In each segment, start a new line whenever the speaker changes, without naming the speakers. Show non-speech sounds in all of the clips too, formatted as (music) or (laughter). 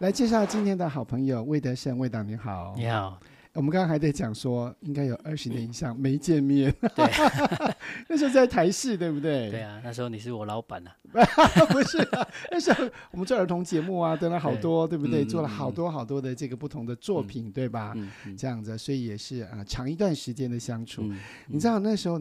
来介绍今天的好朋友魏德圣，魏导你好，
你好。
我们刚刚还在讲说，应该有二十年以上没见面。
对，(laughs)
那时候在台视，对不对？
对啊，那时候你是我老板、
啊。(laughs) 不是、啊，那时候我们做儿童节目啊，等了好多，对，对不对、嗯？做了好多好多的这个不同的作品，嗯、对吧？这样子，所以也是啊，长一段时间的相处。你知道那时候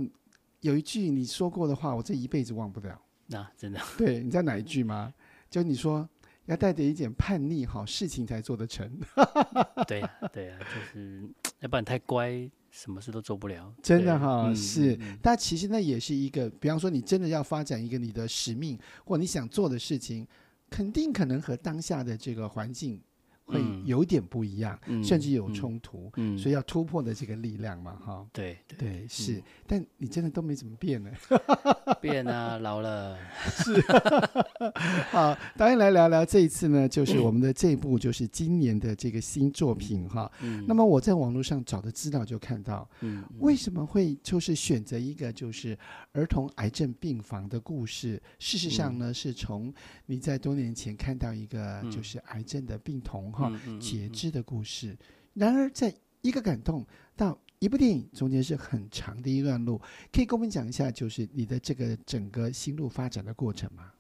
有一句你说过的话，我这一辈子忘不了。
那、啊、真的？
对，你知道哪一句吗？就你说。要带着一点叛逆，好事情才做得成。(laughs)
对呀、啊，对呀、啊，就是要不然太乖，什么事都做不了。
真的哈、嗯，是、嗯。但其实那也是一个，比方说你真的要发展一个你的使命，或你想做的事情，肯定可能和当下的这个环境。会有点不一样，嗯、甚至有冲突、嗯，所以要突破的这个力量嘛，哈、嗯。对对，对是、嗯，但你真的都没怎么变呢？(laughs) (laughs)
变啊，老了。(laughs)
是。(laughs) 好，当然来聊聊这一次呢，就是我们的这一部，就是今年的这个新作品哈、嗯。那么我在网络上找的资料就看到，嗯，为什么会就是选择一个就是儿童癌症病房的故事？事实上呢，嗯、是从你在多年前看到一个就是癌症的病童。哈，截肢的故事。然而，在一个感动到一部电影中间是很长的一段路，可以跟我们讲一下，就是你的这个整个心路发展的过程吗？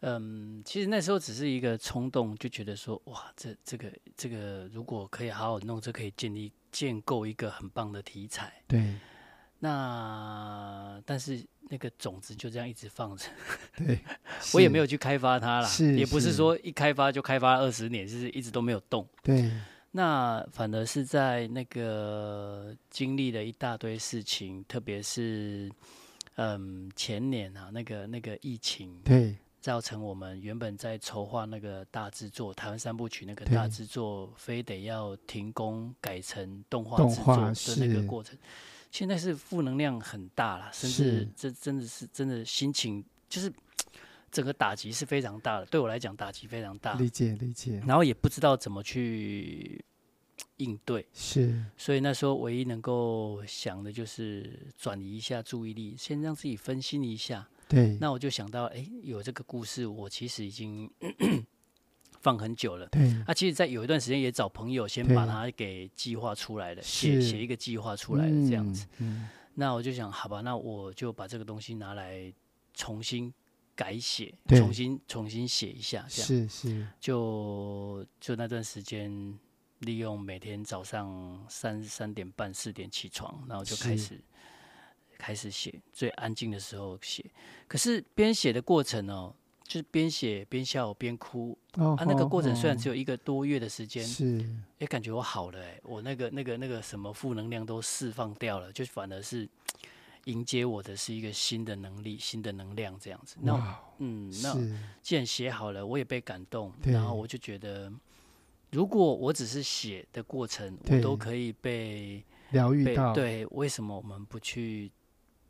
嗯，其实那时候只是一个冲动，就觉得说，哇，这这个这个如果可以好好弄，这可以建立建构一个很棒的题材。
对。
那但是那个种子就这样一直放着，(laughs)
对，(laughs)
我也没有去开发它啦，也不是说一开发就开发二十年，就是一直都没有动。
对，
那反而是在那个经历了一大堆事情，特别是嗯前年啊，那个那个疫情，
对，
造成我们原本在筹划那个大制作台湾三部曲那个大制作，非得要停工改成动画制作的那个过程。现在是负能量很大了，甚至这真的是真的心情就是 (tsk) 整个打击是非常大的，对我来讲打击非常大。
理解理解，
然后也不知道怎么去应对，
是，
所以那时候唯一能够想的就是转移一下注意力，先让自己分心一下。
对，
那我就想到，哎，有这个故事，我其实已经。(coughs) 放很久了，
对。
啊，其实，在有一段时间也找朋友先把它给计划出来了，写写一个计划出来了，这样子。嗯。那我就想，好吧，那我就把这个东西拿来重新改写，重新重新写一下，这样。
是是。
就就那段时间，利用每天早上三三点半四点起床，然后就开始开始写，最安静的时候写。可是边写的过程哦。就是边写边笑边哭，oh, 啊，那个过程虽然只有一个多月的时间，是，也感觉我好了，哎，我那个那个那个什么负能量都释放掉了，就反而是迎接我的是一个新的能力、新的能量这样子。那、wow, 嗯，那既然写好了，我也被感动，然后我就觉得，如果我只是写的过程，我都可以被
疗愈到，
对，为什么我们不去？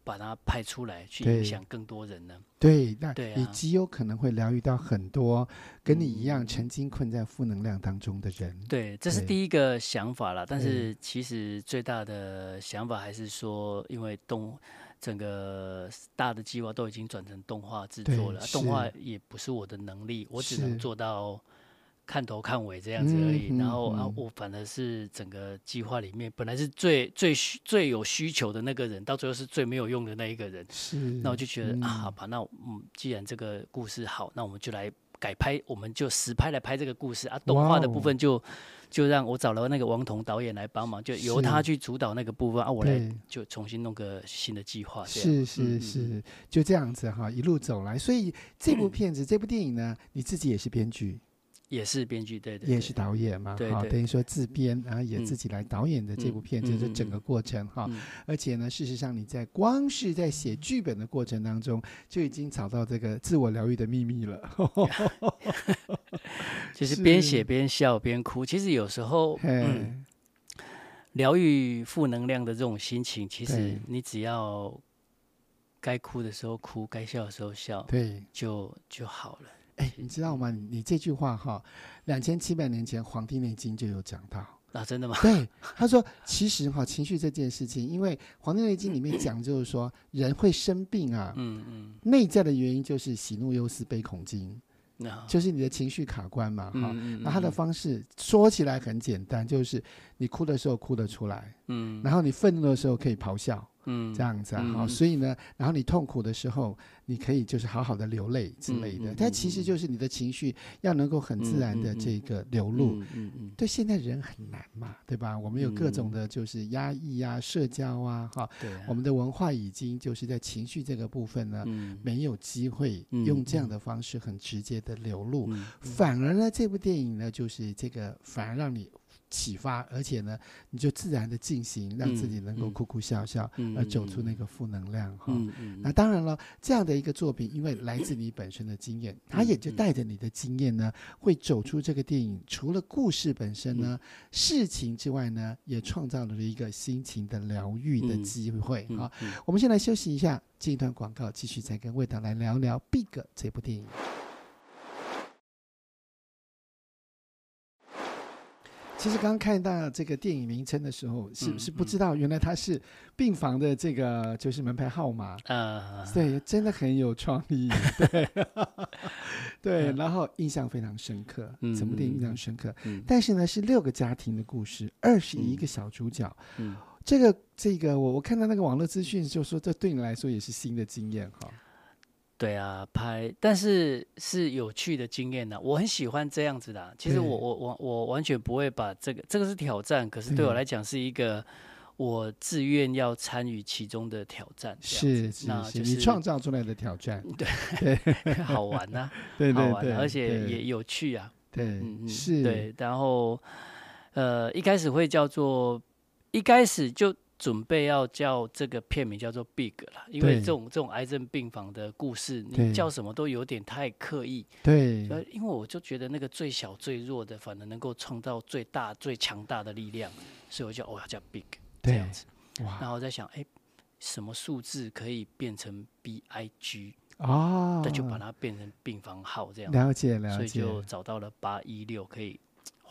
把它拍出来，去影响更多人呢？
对，那你极有可能会疗愈到很多跟你一样曾经困在负能量当中的人。
嗯、对，这是第一个想法了。但是其实最大的想法还是说，因为动整个大的计划都已经转成动画制作了，动画也不是我的能力，我只能做到。看头看尾这样子而已，嗯、然后啊，我反而是整个计划里面本来是最最需最有需求的那个人，到最后是最没有用的那一个人。是，那我就觉得、嗯、啊，好吧，那嗯，既然这个故事好，那我们就来改拍，我们就实拍来拍这个故事啊。动画的部分就就让我找了那个王彤导演来帮忙，就由他去主导那个部分啊，我来就重新弄个新的计划。
是是是、嗯，就这样子哈，一路走来。所以这部片子、嗯、这部电影呢，你自己也是编剧。
也是编剧，对对，
也是导演嘛，哈，等于说自编，然后也自己来导演的这部片，就是整个过程哈、嗯。嗯嗯。而且呢，事实上你在光是在写剧本的过程当中，就已经找到这个自我疗愈的秘密了。(laughs)
就是。边写边笑边哭，其实有时候，嗯，疗愈负能量的这种心情，其实你只要该哭的时候哭，该笑的时候笑，对，就就好了。
哎，你知道吗？你这句话哈，两千七百年前《黄帝内经》就有讲到
啊，真的吗？(laughs)
对，他说，其实哈，情绪这件事情，因为《黄帝内经》里面讲就是说，人会生病啊，嗯嗯，内在的原因就是喜怒忧思悲恐惊，就是你的情绪卡关嘛，哈、
嗯。
那他的方式说起来很简单，就是你哭的时候哭得出来，
嗯，
然后你愤怒的时候可以咆哮。
嗯，
这样子啊，好、
嗯，
所以呢，然后你痛苦的时候，你可以就是好好的流泪之类的，
嗯、
但其实就是你的情绪要能够很自然的这个流露。
嗯嗯，嗯。
对，现在人很难嘛，对吧？我们有各种的就是压抑啊、社交啊，哈、
对啊，
我们的文化已经就是在情绪这个部分呢，
嗯、
没有机会用这样的方式很直接的流露，
嗯、
反而呢，这部电影呢，就是这个反而让你。启发，而且呢，你就自然的进行，让自己能够哭哭笑笑，
嗯、
而走出那个负能量哈。那当然了，这样的一个作品，因为来自你本身的经验，它也就带着你的经验呢，会走出这个电影。除了故事本身呢，嗯、事情之外呢，也创造了一个心情的疗愈的机会哈、
嗯嗯。
我们先来休息一下，进一段广告，继续再跟魏导来聊聊《Big》这部电影。其实刚看到这个电影名称的时候，是不是不知道原来它是病房的这个就是门牌号码？啊，对，真的很有创意，(laughs) 对，对，然后印象非常深刻，整部电影印象深刻。但是呢，是六个家庭的故事，二十一个小主角。这个这个，我我看到那个网络资讯就说，这对你来说也是新的经验哈。
对啊，拍，但是是有趣的经验呢、啊。我很喜欢这样子的、啊。其实我我我我完全不会把这个这个是挑战，可是对我来讲是一个我自愿要参与其中的挑战。
是是是，是，你创造出来的挑战。
对对，(laughs) 好玩呐、啊，
对对
好玩、啊，而且也有趣啊。
对，
嗯嗯，
是。
对，然后呃，一开始会叫做，一开始就。准备要叫这个片名叫做《Big》了，因为这种这种癌症病房的故事，你叫什么都有点太刻意。
对，
因为我就觉得那个最小最弱的，反而能够创造最大最强大的力量，所以我就哦要叫 Big 这样子。然后我在想，哎，什么数字可以变成 B I G
哦，
那就把它变成病房号这样。
了解了解，
所以就找到了八一六可以。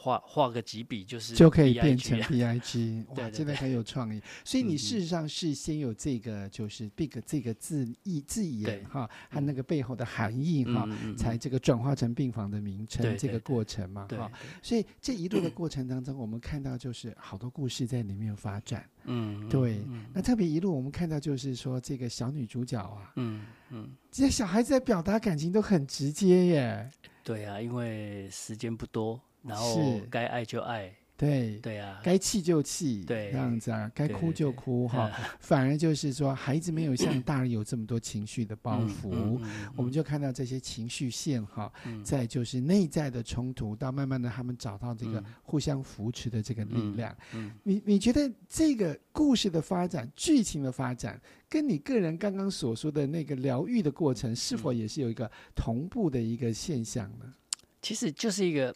画画个几笔就是
就可以变成 B I G，(laughs) 哇，真的很有创意。所以你事实上是先有这个就是 big 这个字意字眼哈，和那个背后的含义哈，才这个转化成病房的名称这个过程嘛哈。所以这一路的过程当中，我们看到就是好多故事在里面发展。嗯，对。那特别一路我们看到就是说这个小女主角啊，嗯嗯，这些小孩子在表达感情都很直接耶。
对啊，因为时间不多。然后该爱就爱，
对。
对啊，
该气就气，
对，
这样子啊，该哭就哭哈。反而就是说，孩子没有像大人有这么多情绪的包袱，嗯嗯嗯、我们就看到这些情绪线哈，嗯、在就是内在的冲突，到慢慢的他们找到这个互相扶持的这个力量。你你觉得这个故事的发展、剧情的发展，跟你个人刚刚所说的那个疗愈的过程，是否也是有一个同步的一个现象呢？
其实就是一个。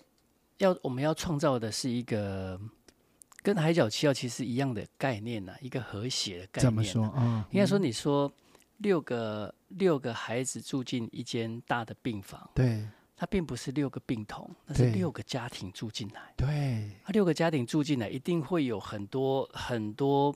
要我们要创造的是一个跟《海角七号》其实一样的概念呐、啊，一个和谐的概念、啊。
怎么说啊？哦、
应该说，你说六个六个孩子住进一间大的病房，
对，
它并不是六个病童，那是六个家庭住进来。
对，
它六个家庭住进来，一定会有很多很多。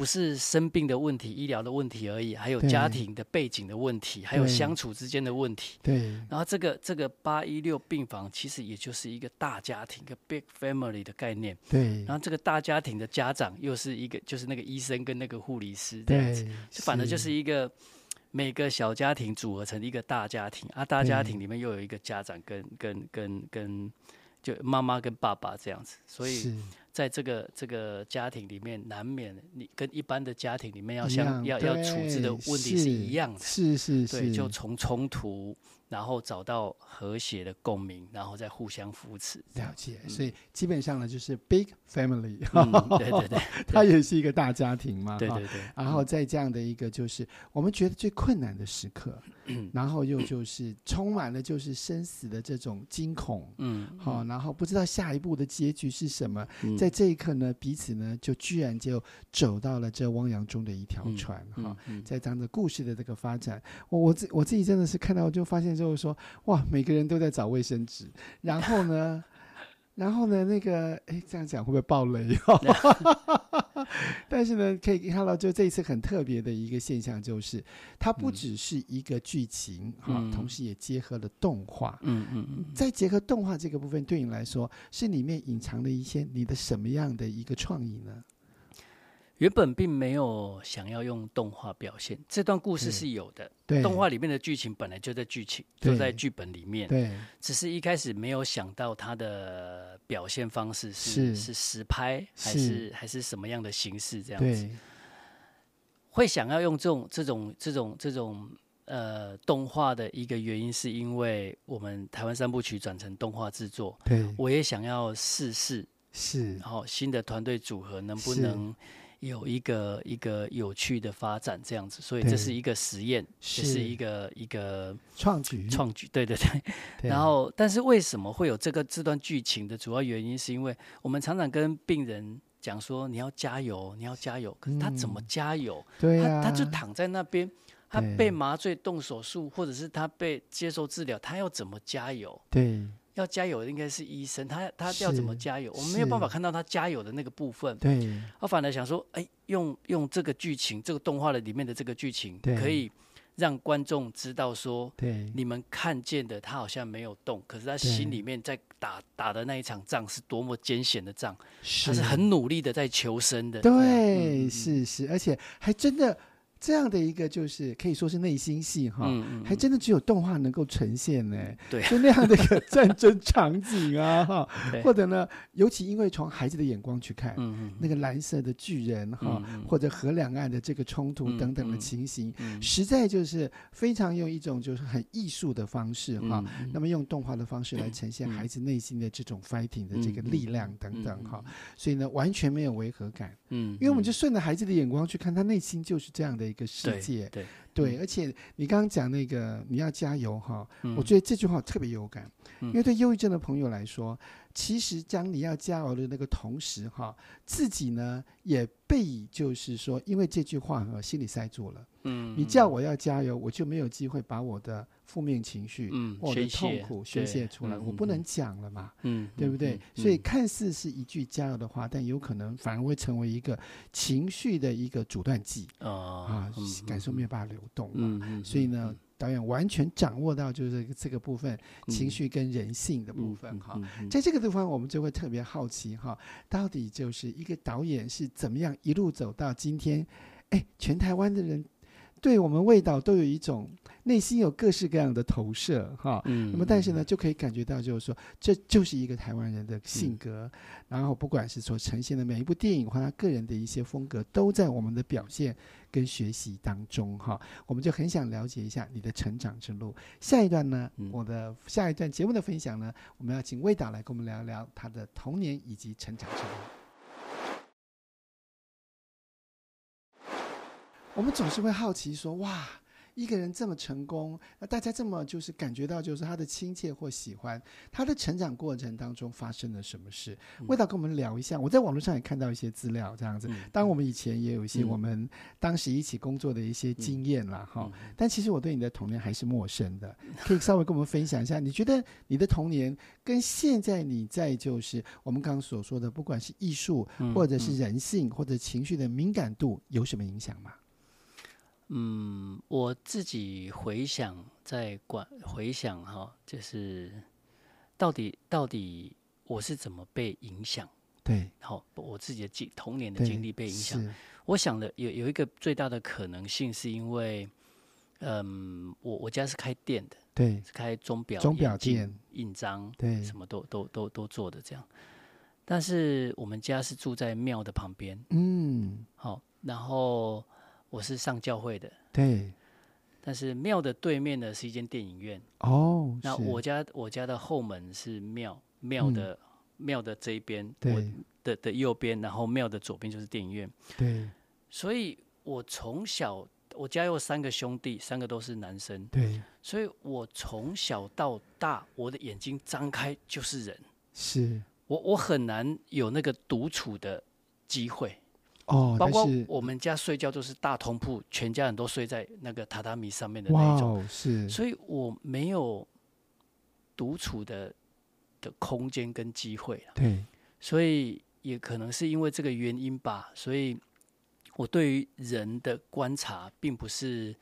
不是生病的问题、医疗的问题而已，还有家庭的背景的问题，还有相处之间的问题。
对。
然后这个这个八一六病房其实也就是一个大家庭，一个 big family 的概念。
对。
然后这个大家庭的家长又是一个，就是那个医生跟那个护理师这样子。对。反正就是一个每个小家庭组合成一个大家庭啊，大家庭里面又有一个家长跟跟跟跟，就妈妈跟爸爸这样子，所以。在这个这个家庭里面，难免你跟一般的家庭里面要相要要处置的问题是一样的，
是是是，
对，就从冲突。然后找到和谐的共鸣，然后再互相扶持。
了解，所以基本上呢，就是 big family，
嗯、对对对，(laughs)
它也是一个大家庭嘛。
对对对。
然后在这样的一个就是我们觉得最困难的时刻，
嗯、
然后又就是充满了就是生死的这种惊恐，
嗯，
好，然后不知道下一步的结局是什么，
嗯、
在这一刻呢，彼此呢就居然就走到了这汪洋中的一条船，哈、
嗯嗯，
在这样的故事的这个发展，我我自我自己真的是看到就发现。就是说，哇，每个人都在找卫生纸，然后呢，然后呢，那个哎，这样讲会不会爆雷？(laughs) 但是呢，可以看到，就这一次很特别的一个现象，就是它不只是一个剧情哈、嗯，同时也结合了动画。嗯嗯嗯。在结合动画这个部分，对你来说是里面隐藏的一些你的什么样的一个创意呢？
原本并没有想要用动画表现这段故事是有的，对，动画里面的剧情本来就在剧情，就在剧本里面，对，只是一开始没有想到它的表现方式是是，是实拍还是，是还是什么样的形式这样子，会想要用这种这种这种这种呃动画的一个原因，是因为我们台湾三部曲转成动画制作，对，我也想要试试，是，然后新的团队组合能不能。有一个一个有趣的发展这样子，所以这是一个实验，是，是一个一个创举创举，对对对，(laughs) 对。然后，但是为什么会有这个这段剧情的主要原因，是因为我们常常跟病人讲说，你要加油，你要加油，可是他怎么加油？嗯、对、啊、他他就躺在那边，他被麻醉动手术，或者是他被接受治疗，他要怎么加油？对。要加油的应该是医生，他他要怎么加油？我们没有办法看到他加油的那个部分。对，我反而想说，哎，用用这个剧情，这个动画的里面的这个剧情，可以让观众知道说，对，你们看见的他好像没有动，可是他心里面在打打的那一场仗是多么艰险的仗，他是很努力的在求生的。对，嗯、是是，而且还真的。这样的一个就是可以说是内心戏哈、还真的只有动画能够呈现呢。对，就那样的一个战争场景啊 (laughs) 哈，或者呢，尤其因为从孩子的眼光去看，嗯嗯、那个蓝色的巨人哈、嗯，或者河两岸的这个冲突等等的情形、嗯，实在就是非常用一种就是很艺术的方式哈、嗯，那么用动画的方式来呈现孩子内心的这种 fighting 的这个力量等等哈，所以呢，完全没有违和感。嗯，因为我们就顺着孩子的眼光去看，他内心就是这样的。一个世界，对对，对，而且你刚刚讲那个你要加油哈、嗯，我觉得这句话特别有感、嗯，因为对忧郁症的朋友来说，其实将你要加油的那个同时哈，自己呢也被就是说，因为这句话和心里塞住了，嗯，你叫我要加油，我就没有机会把我的。负面情绪，嗯，我的痛苦宣泄出来，我不能讲了嘛，嗯，对不对？嗯、所以看似是一句加油的话，但有可能反而会成为一个情绪的一个阻断剂、啊、啊、嗯，感受没有办法流动嘛。嗯、所以呢、嗯，导演完全掌握到就是这个部分，嗯、情绪跟人性的部分哈。在这个地方，我们就会特别好奇哈，到底就是一个导演是怎么样一路走到今天？哎，全台湾的人对我们味道都有一种。内心有各式各样的投射，哈，嗯，那么但是呢，就可以感觉到，就是说，这就是一个台湾人的性格，嗯。然后，不管是所呈现的每一部电影或他个人的一些风格，都在我们的表现跟学习当中，哈。我们就很想了解一下你的成长之路。下一段呢，嗯，我的下一段节目的分享呢，我们要请魏导来跟我们聊一聊他的童年以及成长之路。我们总是会好奇说，哇。一个人这么成功，那大家这么就是感觉到就是他的亲切或喜欢，他的成长过程当中发生了什么事？魏、嗯、导跟我们聊一下。我在网络上也看到一些资料，这样子。当然我们以前也有一些我们当时一起工作的一些经验了哈、嗯。但其实我对你的童年还是陌生的，可以稍微跟我们分享一下。你觉得你的童年跟现在你在就是我们刚刚所说的，不管是艺术或者是人性或者情绪的敏感度，有什么影响吗？嗯，我自己回想，在管回想哈，就是到底到底我是怎么被影响？对，好，我自己的经童年的经历被影响。我想的有有一个最大的可能性，是因为，嗯，我我家是开店的，对，是开钟表钟表店，印章，对，什么都都都都做的这样。但是我们家是住在庙的旁边，嗯，好，然后。我是上教会的，对，但是庙的对面呢是一间电影院。哦。那我家我家的后门是庙，庙的庙、嗯、的这一边，对。我的的右边，然后庙的左边就是电影院。对，所以我从小我家有三个兄弟，三个都是男生。对，所以我从小到大，我的眼睛张开就是人，是。我我很难有那个独处的机会。哦，包括我们家睡觉都是大通铺，全家人都睡在那个榻榻米上面的那种，是，所以我没有独处的的空间跟机会。
对，
所以也可能是因为这个原因吧，所以我对于人的观察并不是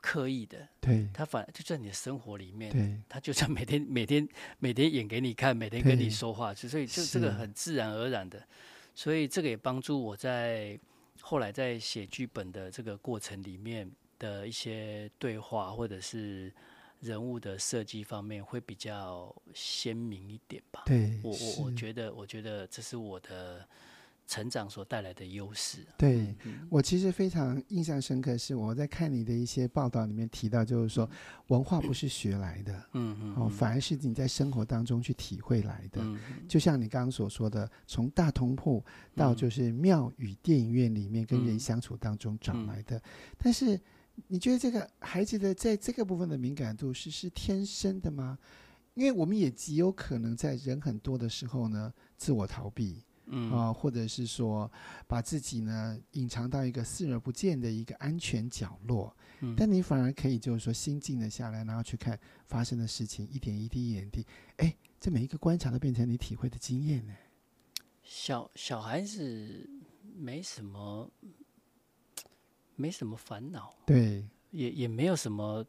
刻意的。
对，
他反而就在你的生活里面，
对，
他就像每天每天每天演给你看，每天跟你说话，所以就这个很自然而然的。所以这个也帮助我在后来在写剧本的这个过程里面的一些对话，或者是人物的设计方面会比较鲜明一点吧。
对，
我我我觉得，我觉得这是我的。成长所带来的优势。
对，我其实非常印象深刻，是我在看你的一些报道里面提到，就是说文化不是学来的，嗯嗯，哦，反而是你在生活当中去体会来的。就像你刚刚所说的，从大通铺到就是庙宇电影院里面跟人相处当中找来的。但是你觉得这个孩子的在这个部分的敏感度是是天生的吗？因为我们也极有可能在人很多的时候呢，自我逃避。嗯。啊，或者是说，把自己呢隐藏到一个视而不见的一个安全角落，嗯，但你反而可以就是说心静了下来，然后去看发生的事情，一点一滴，一点一滴，哎，这每一个观察都变成你体会的经验呢。
小小孩子没什么，没什么烦恼，
对，
也也没有什么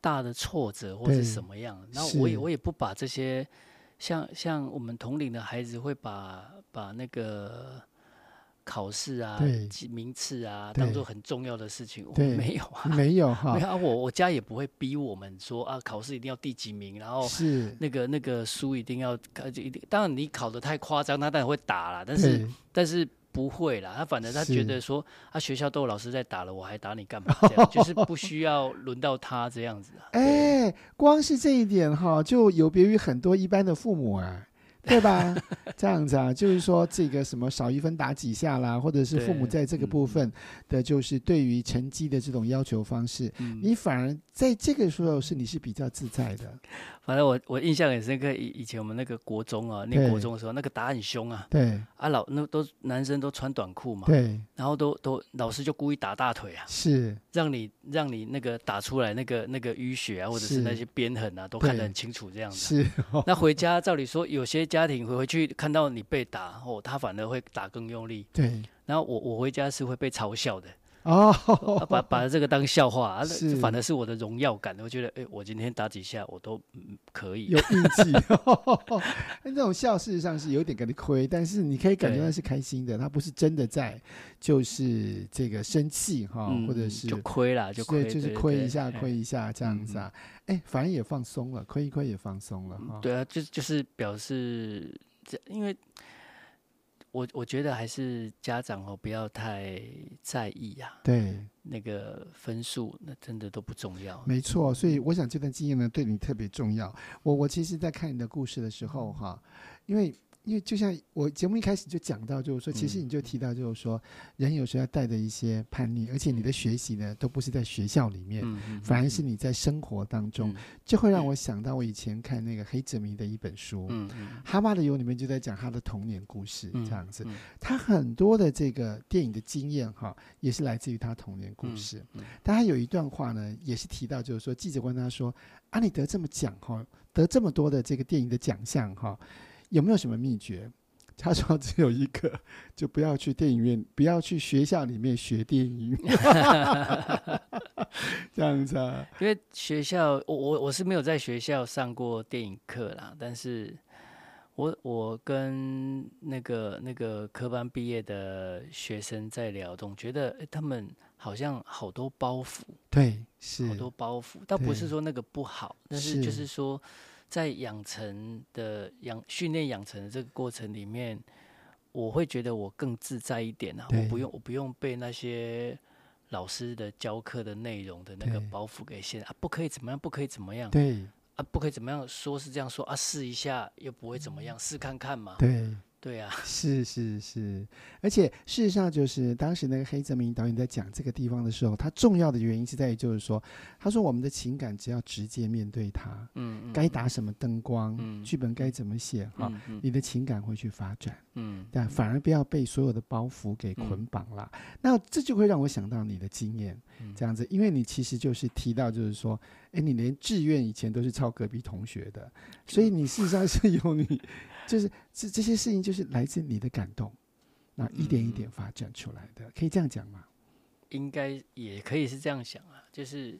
大的挫折或者什么样，然后我也我也不把这些。像像我们同龄的孩子会把把那个考试啊、名次啊当做很重要的事情，我没有啊，
没有哈，
没有啊，我我家也不会逼我们说啊，考试一定要第几名，然后是那个那个书一定要就一定，当然你考的太夸张，他当然会打啦，但是但是。不会啦，他反正他觉得说，他学校都有老师在打了，我还打你干嘛？这样 (laughs) 就是不需要轮到他这样子啊。
哎、欸，光是这一点哈，就有别于很多一般的父母啊。(laughs) 对吧？这样子啊，就是说这个什么少一分打几下啦，或者是父母在这个部分的，就是对于成绩的这种要求方式，你反而在这个时候是你是比较自在的。
反正我我印象很深刻，以以前我们那个国中啊，念国中的时候，那个打很凶啊。
对。
啊老那都男生都穿短裤嘛。
对。
然后都都老师就故意打大腿啊。
是。让
你让你那个打出来那个那个淤血啊，或者是那些鞭痕啊，都看得很清楚这样子。
是。
那回家照理说有些。家庭回回去看到你被打，哦，他反而会打更用力。
对，
然后我我回家是会被嘲笑的。
哦，
把把这个当笑话，反而是我的荣耀感。我觉得，哎，我今天打几下我都可以。
有运气。(laughs) 那这种笑事实上是有点给你亏，但是你可以感觉到是开心的，他不是真的在就是这个生气哈，或者是
就亏了，就亏，
就是亏一下，亏一下这样子啊。哎，反而也放松了，亏一亏也放松了哈。
对啊，就就是表示这因为。我我觉得还是家长哦，不要太在意呀、啊。
对，
那个分数那真的都不重要。
没错，所以我想这段经验呢，对你特别重要。我我其实，在看你的故事的时候，哈，因为。因为就像我节目一开始就讲到，就是说，其实你就提到，就是说，人有时候要带着一些叛逆，而且你的学习呢，都不是在学校里面，反而是你在生活当中，就会让我想到我以前看那个黑泽明的一本书，《哈巴的油》里面就在讲他的童年故事，这样子。他很多的这个电影的经验哈，也是来自于他童年故事。但他有一段话呢，也是提到，就是说，记者问他说：“啊，你得这么奖哈，得这么多的这个电影的奖项哈。”有没有什么秘诀？他说只有一个，就不要去电影院，不要去学校里面学电影，(laughs) 这样子啊。
因为学校，我我我是没有在学校上过电影课啦，但是我我跟那个那个科班毕业的学生在聊，总觉得他们好像好多包袱，
对，是
好多包袱，倒不是说那个不好，但是就是说。在养成的养训练养成的这个过程里面，我会觉得我更自在一点啊！我不用我不用被那些老师的教课的内容的那个包袱给限啊，不可以怎么样，不可以怎么样，
对
啊，不可以怎么样，说是这样说啊，试一下又不会怎么样，试看看嘛，
对
对呀、啊，(laughs)
是是是，而且事实上就是当时那个黑泽明导演在讲这个地方的时候，他重要的原因是在于就是说，他说我们的情感只要直接面对它，嗯，嗯该打什么灯光，嗯，剧本该怎么写哈，你的情感会去发展，嗯，但反而不要被所有的包袱给捆绑了。嗯、那这就会让我想到你的经验，这样子，因为你其实就是提到就是说，哎，你连志愿以前都是抄隔壁同学的，所以你事实上是有你。就是这这些事情，就是来自你的感动，那一点一点发展出来的，嗯、可以这样讲吗？
应该也可以是这样想啊。就是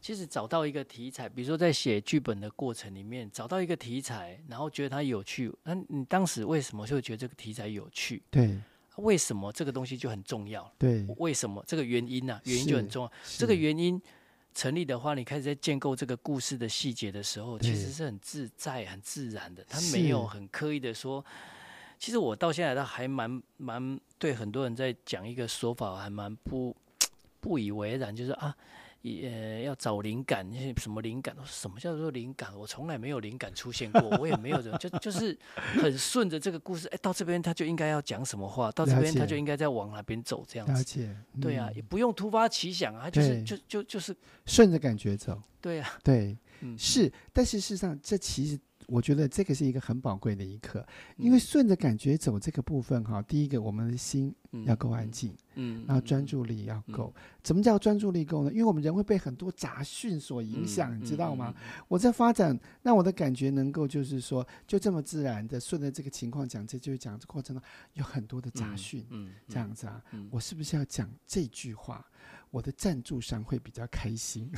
其实找到一个题材，比如说在写剧本的过程里面，找到一个题材，然后觉得它有趣。那你当时为什么就会觉得这个题材有趣？
对，
为什么这个东西就很重要？
对，
为什么这个原因呢、啊？原因就很重要。这个原因。成立的话，你开始在建构这个故事的细节的时候，其实是很自在、很自然的。他没有很刻意的说。其实我到现在都还蛮蛮对很多人在讲一个说法，还蛮不不以为然，就是啊。也要找灵感，那些什么灵感？什么叫做灵感？我从来没有灵感出现过，我也没有人，就就是很顺着这个故事。哎，到这边他就应该要讲什么话，到这边他就应该在往哪边走，这样子。
了解。
对啊，也不用突发奇想啊，就是就就就是
顺着感觉走。
对啊，
对，嗯，是。但是事实上，这其实。我觉得这个是一个很宝贵的一刻，因为顺着感觉走这个部分哈，第一个我们的心要够安静，嗯，然后专注力要够。怎么叫专注力够呢？因为我们人会被很多杂讯所影响，你知道吗？我在发展，让我的感觉能够就是说，就这么自然的顺着这个情况讲，这就是讲这过程中有很多的杂讯，嗯，这样子啊，我是不是要讲这句话？我的赞助商会比较开心，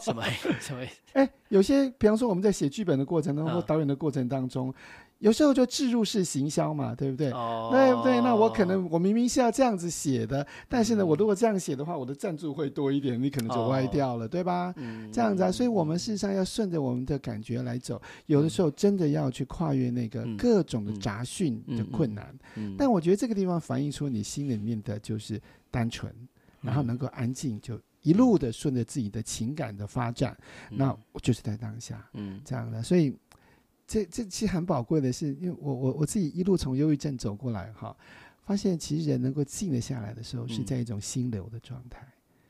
什么 (laughs) 什么？
哎，有些，比方说我们在写剧本的过程当中，或导演的过程当中，有时候就置入式行销嘛，对不对？哦，对不对？那我可能我明明是要这样子写的，但是呢，我如果这样写的话，我的赞助会多一点，你可能就歪掉了，对吧？这样子啊，所以我们事实上要顺着我们的感觉来走，有的时候真的要去跨越那个各种的杂讯的困难。但我觉得这个地方反映出你心里面的就是单纯。然后能够安静，就一路的顺着自己的情感的发展，嗯、那我就是在当下，嗯，这样的。所以这这其实很宝贵的是，因为我我我自己一路从忧郁症走过来哈，发现其实人能够静得下来的时候，是在一种心流的状态。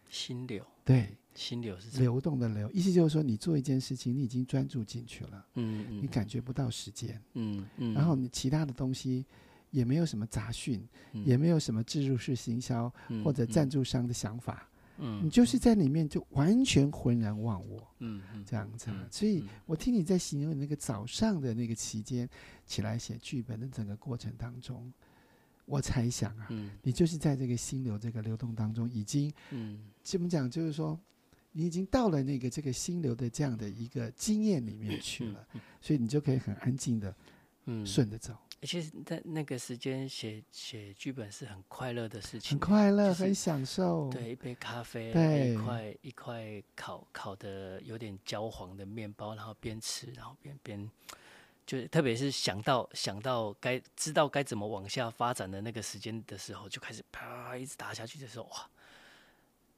心流，
对，
心流是
流动的流，意思就是说，你做一件事情，你已经专注进去了，嗯，嗯，你感觉不到时间，嗯嗯，然后你其他的东西。也没有什么杂讯，嗯、也没有什么自入式行销、嗯、或者赞助商的想法，嗯，你就是在里面就完全浑然忘我，嗯，这样子。嗯、所以我听你在形容你那个早上的那个期间起来写剧本的整个过程当中，我猜想啊，嗯、你就是在这个心流这个流动当中，已经，嗯，怎么讲？就是说，你已经到了那个这个心流的这样的一个经验里面去了，嗯、所以你就可以很安静的，嗯，顺着走。
其实，在那个时间写写剧本是很快乐的事情，
很快乐，很享受。
对，一杯咖啡，一块一块烤烤的有点焦黄的面包，然后边吃，然后边边，就特别是想到想到该知道该怎么往下发展的那个时间的时候，就开始啪一直打下去的时候，哇！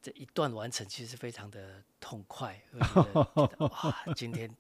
这一段完成其实非常的痛快，(laughs) 哇，今天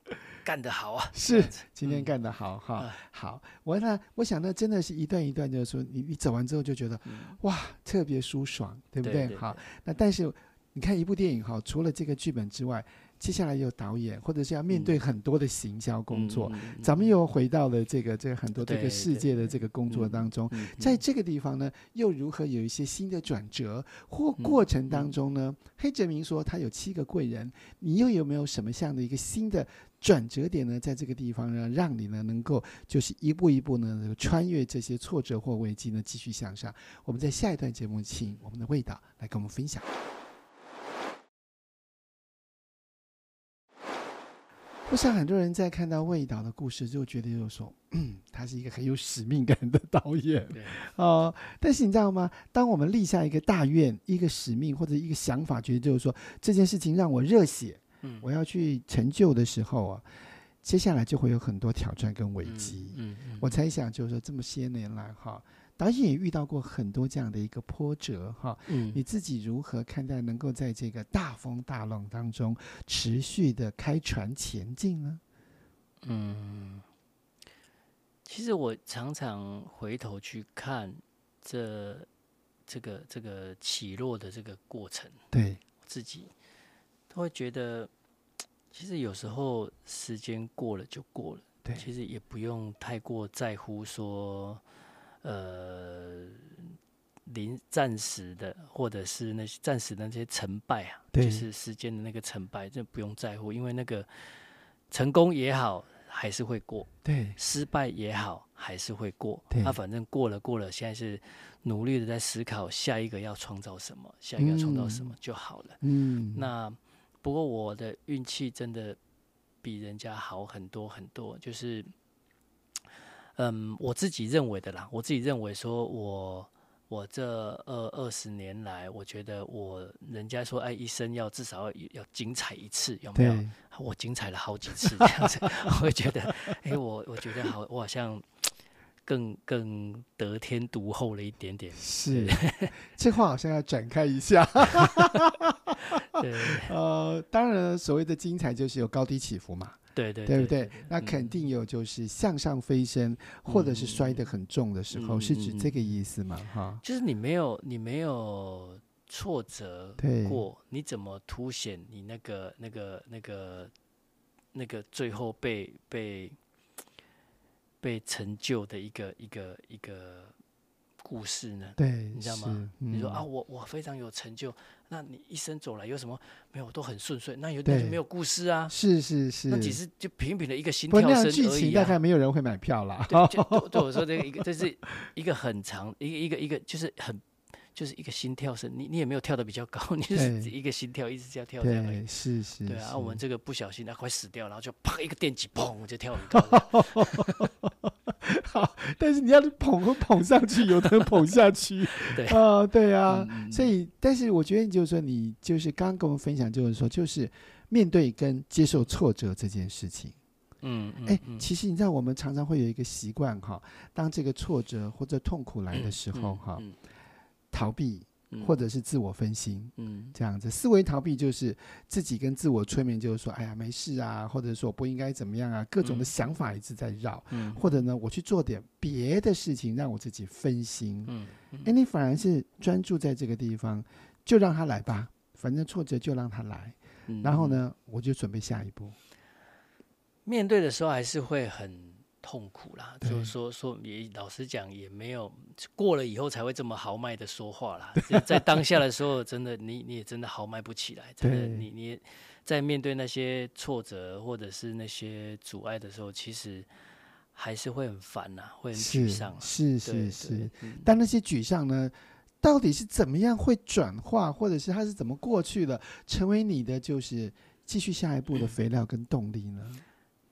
干得好啊！
是，今天干得好哈。嗯、好，我呢，我想那，真的是一段一段，就是说，你你走完之后就觉得，嗯、哇，特别舒爽，对不对？对对对，好，那但是你看一部电影哈，除了这个剧本之外。接下来有导演，或者是要面对很多的行销工作，嗯、咱们又回到了这个这个很多这个世界的这个工作当中，在这个地方呢，又如何有一些新的转折或过程当中呢？嗯、黑泽明说他有七个贵人，你又有没有什么样的一个新的转折点呢？在这个地方呢，让你呢能够就是一步一步呢穿越这些挫折或危机呢，继续向上。我们在下一段节目请我们的魏导来跟我们分享。我想很多人在看到魏导的故事，就觉得就是说，嗯，他是一个很有使命感的导演，对，哦，但是你知道吗？当我们立下一个大愿、一个使命或者一个想法，觉得就是说这件事情让我热血，嗯，我要去成就的时候啊，接下来就会有很多挑战跟危机。嗯，嗯，嗯，我猜想就是说这么些年来哈。导演也遇到过很多这样的一个波折，哈，嗯，你自己如何看待能够在这个大风大浪当中持续的开船前进呢？
嗯，其实我常常回头去看这这个这个起落的这个过程，
对，
自己都会觉得，其实有时候时间过了就过了，
对，
其实也不用太过在乎说，呃。临暂时的，或者是那些暂时的那些成败啊，就是时间的那个成败，这不用在乎，因为那个成功也好，还是会过；
对，
失败也好，还是会过。
对，
他、啊、反正过了过了，现在是努力的在思考下一个要创造什么，下一个要创造什么就好了。
嗯，
那不过我的运气真的比人家好很多很多，就是嗯，我自己认为的啦，我自己认为说我。我这二二十年来，我觉得我人家说，哎，一生要至少要要精彩一次，有没有？我精彩了好几次这样子，(laughs) 我会觉得，哎，我我觉得好，我好像更更得天独厚了一点点。
是，这话好像要展开一下。(laughs)
对，(laughs)
呃，当然，所谓的精彩就是有高低起伏嘛。
对对，
对不对？那肯定有，就是向上飞升，或者是摔得很重的时候，是指这个意思吗？哈，
就是你没有你没有挫折过，你怎么凸显你那个那个那个那个最后被被被成就的一个一个一个故事呢？
对，
你知道吗？你说啊，我我非常有成就。那你一生走来有什么没有？都很顺遂，那有点没有故事啊。
是是是，
那只是就平平的一个心跳声而已、啊。
剧情大概没有人会买票啦。(laughs)
对，就对我说这个一个，这是一个很长，一个一个一个，就是很就是一个心跳声。你你也没有跳的比较高，(laughs) 你就是一个心跳一直这样跳这样。
对，是是。
对啊，我们这个不小心啊，快死掉，然后就啪一个电击，砰就跳很高。(laughs) (laughs)
好，但是你要捧和捧上去，有的人捧下去，(laughs)
对。
啊、呃，对啊，嗯、所以，但是我觉得，就是说，你就是刚刚跟我们分享，就是说，就是面对跟接受挫折这件事情，
嗯，哎、
欸，其实你知道，我们常常会有一个习惯哈，当这个挫折或者痛苦来的时候哈，逃避。或者是自我分心，嗯，这样子思维逃避就是自己跟自我催眠，就是说，哎呀，没事啊，或者说不应该怎么样啊，各种的想法一直在绕，嗯，或者呢，我去做点别的事情，让我自己分心，嗯，哎，你反而是专注在这个地方，就让他来吧，反正挫折就让他来，然后呢，我就准备下一步。
面对的时候还是会很。痛苦啦，就是说说也老实讲，也没有过了以后才会这么豪迈的说话啦。(laughs) 在当下的时候，真的你你也真的豪迈不起来，真的你你在面对那些挫折或者是那些阻碍的时候，其实还是会很烦呐，会很沮丧。
是是是，但那些沮丧呢，到底是怎么样会转化，或者是它是怎么过去的，成为你的就是继续下一步的肥料跟动力呢？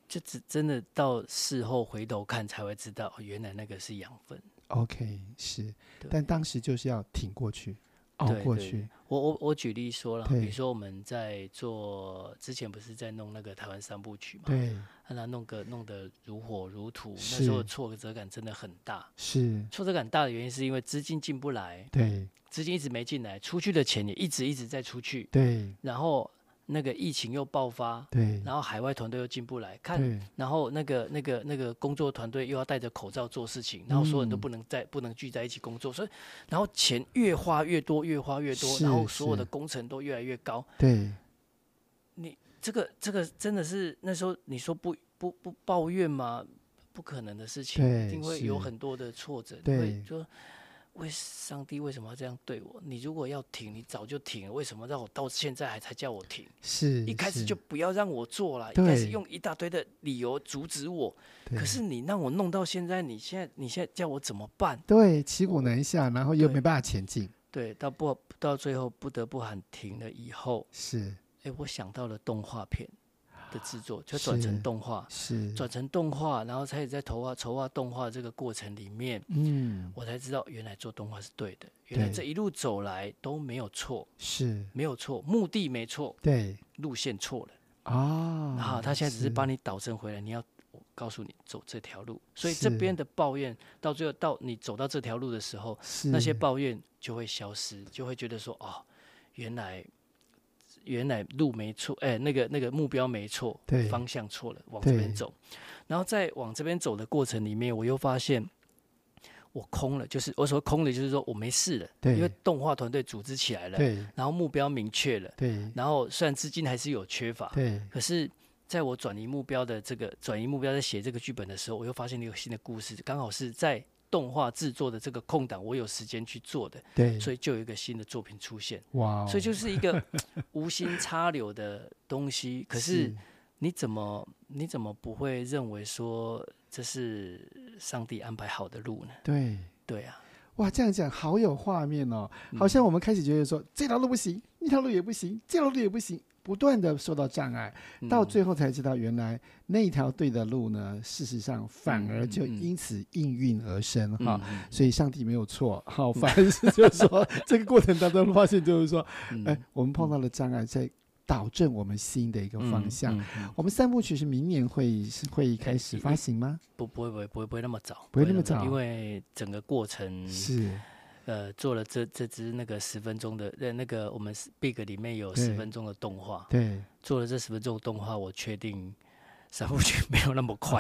就只真的到事后回头看才会知道，原来那个是养分。
OK，是，但当时就是要挺过去，熬过去。我
我我举例说了，比如说我们在做之前不是在弄那个台湾三部曲嘛？
对，
让他弄个弄得如火如荼，那时候挫折感真的很大。
是，
挫折感大的原因是因为资金进不来，
对，
资金一直没进来，出去的钱也一直一直在出去，
对，
然后。那个疫情又爆发，
对，
然后海外团队又进不来，看，然后那个那个那个工作团队又要戴着口罩做事情，然后所有人都不能在、嗯、不能聚在一起工作，所以然后钱越花越多，越花越多，然后所有的工程都越来越高。
对，
你这个这个真的是那时候你说不不不抱怨吗？不可能的事情，一定会有很多的挫折，对，就。为上帝为什么要这样对我？你如果要停，你早就停了。为什么让我到现在还才叫我停？
是
一开始就不要让我做了，一开始用一大堆的理由阻止我。可是你让我弄到现在，你现在你现在叫我怎么办？
对，骑虎难下，然后又没办法前进。
对，到不到最后不得不喊停了以后，
是
哎，我想到了动画片。的制作就转成动画，
是。转
成动画，然后才在筹划筹划动画这个过程里面，
嗯，
我才知道原来做动画是对的，原来这一路走来都没有错，
是。
没有错，目的没错，
对，
路线错了。
啊，
然后他现在只是帮你导正回来，你要我告诉你走这条路，所以这边的抱怨到最后到你走到这条路的时候，那些抱怨就会消失，就会觉得说哦，原来。原来路没错，哎、欸，那个那个目标没错，
对，
方向错了，往这边走。然后在往这边走的过程里面，我又发现我空了，就是我说空了，就是说我没事了，对，因为动画团队组织起来了，对，然后目标明确了，对，然后虽然资金还是有缺乏，对，可是在我转移目标的这个转移目标在写这个剧本的时候，我又发现了一个新的故事，刚好是在。动画制作的这个空档，我有时间去做的，对，所以就有一个新的作品出现，哇、wow，所以就是一个 (laughs) 无心插柳的东西。可是你怎么你怎么不会认为说这是上帝安排好的路呢？对，对啊，哇，这样讲好有画面哦，好像我们开始觉得说、嗯、这条路不行，那条路也不行，这条路也不行。不断的受到障碍，到最后才知道，原来那条对的路呢，事实上反而就因此应运而生哈。所以上帝没有错，好，反而是就是说，(laughs) 这个过程当中发现就是说，哎，我们碰到了障碍，在导正我们新的一个方向。我们三部曲是明年会会开始发行吗？不，不会，不会，不会，不会那么早，不会那么早，因为整个过程是。呃，做了这这支那个十分钟的，呃，那个我们 Big 里面有十分钟的动画，对，做了这十分钟的动画，我确定。三部曲没有那么快，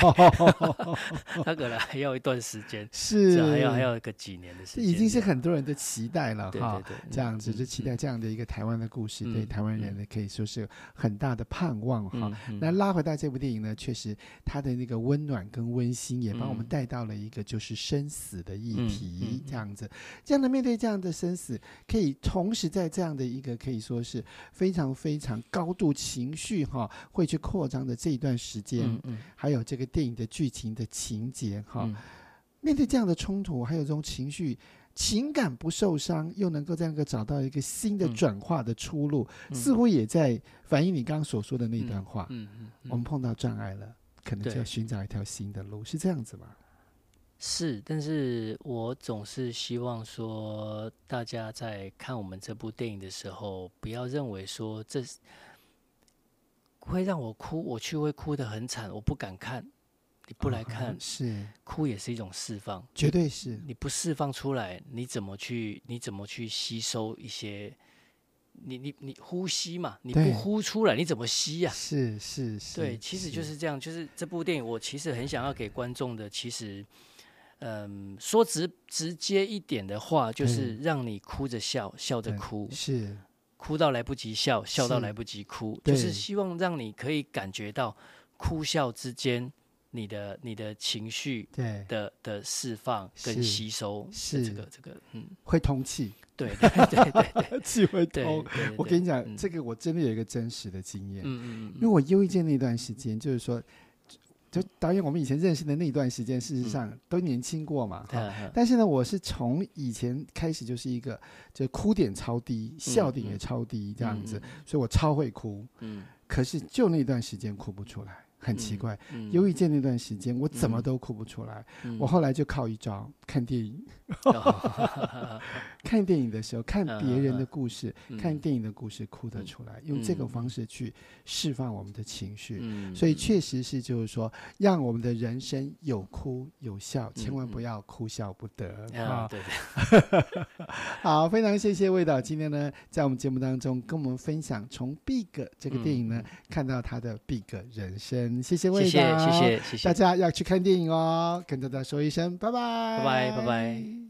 (laughs) 他可能还要一段时间，是还要还要一个几年的时间，已经是很多人的期待了哈。这样子就期待这样的一个台湾的故事，对台湾人呢可以说是很大的盼望哈。那拉回到这部电影呢，确实它的那个温暖跟温馨，也帮我们带到了一个就是生死的议题，这样子，这样的面对这样的生死，可以同时在这样的一个可以说是非常非常高度情绪哈，会去扩张的这一段时。时间，嗯嗯，还有这个电影的剧情的情节，哈、嗯，面对这样的冲突，还有这种情绪、情感不受伤，又能够这样个找到一个新的转化的出路，嗯、似乎也在反映你刚刚所说的那段话。嗯嗯，嗯，我们碰到障碍了，可能就要寻找一条新的路，是这样子吗？是，但是我总是希望说，大家在看我们这部电影的时候，不要认为说这是。会让我哭，我去会哭得很惨，我不敢看。你不来看，哦、是哭也是一种释放，绝对是。你不释放出来，你怎么去？你怎么去吸收一些？你你你呼吸嘛？你不呼出来，你怎么吸呀、啊？是是是。对，其实就是这样。就是这部电影，我其实很想要给观众的，其实，嗯，说直直接一点的话，就是让你哭着笑，笑着哭。是。哭到来不及笑，笑到来不及哭，就是希望让你可以感觉到哭笑之间，你的你的情绪的的的释放跟吸收，是。这个这个嗯，会通气，对对对对，(laughs) 气会通。我跟你讲、嗯，这个我真的有一个真实的经验，嗯嗯嗯，因为我忧郁症那段时间，就是说。就导演，我们以前认识的那段时间，事实上都年轻过嘛。嗯、但是呢，我是从以前开始就是一个，就哭点超低，笑点也超低这样子，嗯、所以我超会哭。嗯。可是就那段时间哭不出来。很奇怪，忧郁症那段时间，我怎么都哭不出来。嗯、我后来就靠一招，看电影。嗯、(laughs) (laughs) 看电影的时候，看别人的故事、嗯，看电影的故事，哭得出来。嗯、用这个方式去释放我们的情绪、嗯。所以确实是，就是说，让我们的人生有哭有笑，千万不要哭笑不得。啊、嗯，对对。(laughs) 好，非常谢谢魏导今天呢，在我们节目当中跟我们分享从《Big》这个电影呢，嗯、看到他的 Big 人生。谢谢魏导，谢谢谢谢谢谢，大家要去看电影哦，跟大家说一声拜拜，拜拜拜拜。